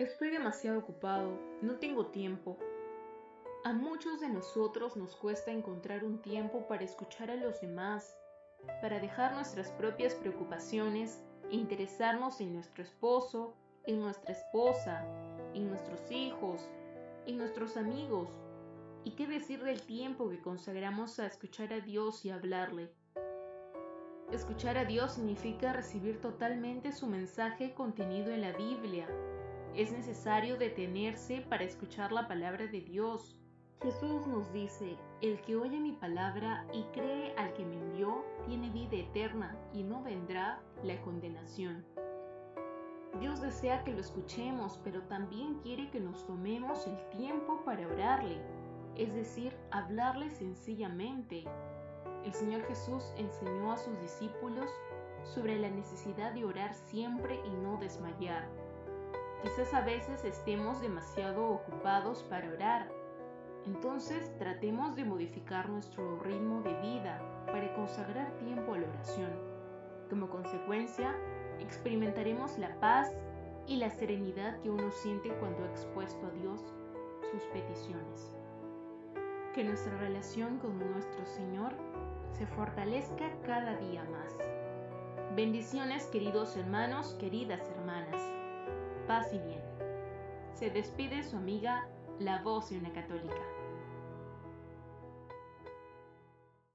Estoy demasiado ocupado, no tengo tiempo. A muchos de nosotros nos cuesta encontrar un tiempo para escuchar a los demás, para dejar nuestras propias preocupaciones e interesarnos en nuestro esposo, en nuestra esposa, en nuestros hijos, en nuestros amigos. ¿Y qué decir del tiempo que consagramos a escuchar a Dios y hablarle? Escuchar a Dios significa recibir totalmente su mensaje contenido en la Biblia, es necesario detenerse para escuchar la palabra de Dios. Jesús nos dice, el que oye mi palabra y cree al que me envió, tiene vida eterna y no vendrá la condenación. Dios desea que lo escuchemos, pero también quiere que nos tomemos el tiempo para orarle, es decir, hablarle sencillamente. El Señor Jesús enseñó a sus discípulos sobre la necesidad de orar siempre y no desmayar. Quizás a veces estemos demasiado ocupados para orar. Entonces tratemos de modificar nuestro ritmo de vida para consagrar tiempo a la oración. Como consecuencia, experimentaremos la paz y la serenidad que uno siente cuando ha expuesto a Dios sus peticiones. Que nuestra relación con nuestro Señor se fortalezca cada día más. Bendiciones queridos hermanos, queridas hermanas paz y bien. Se despide su amiga, la voz de una católica.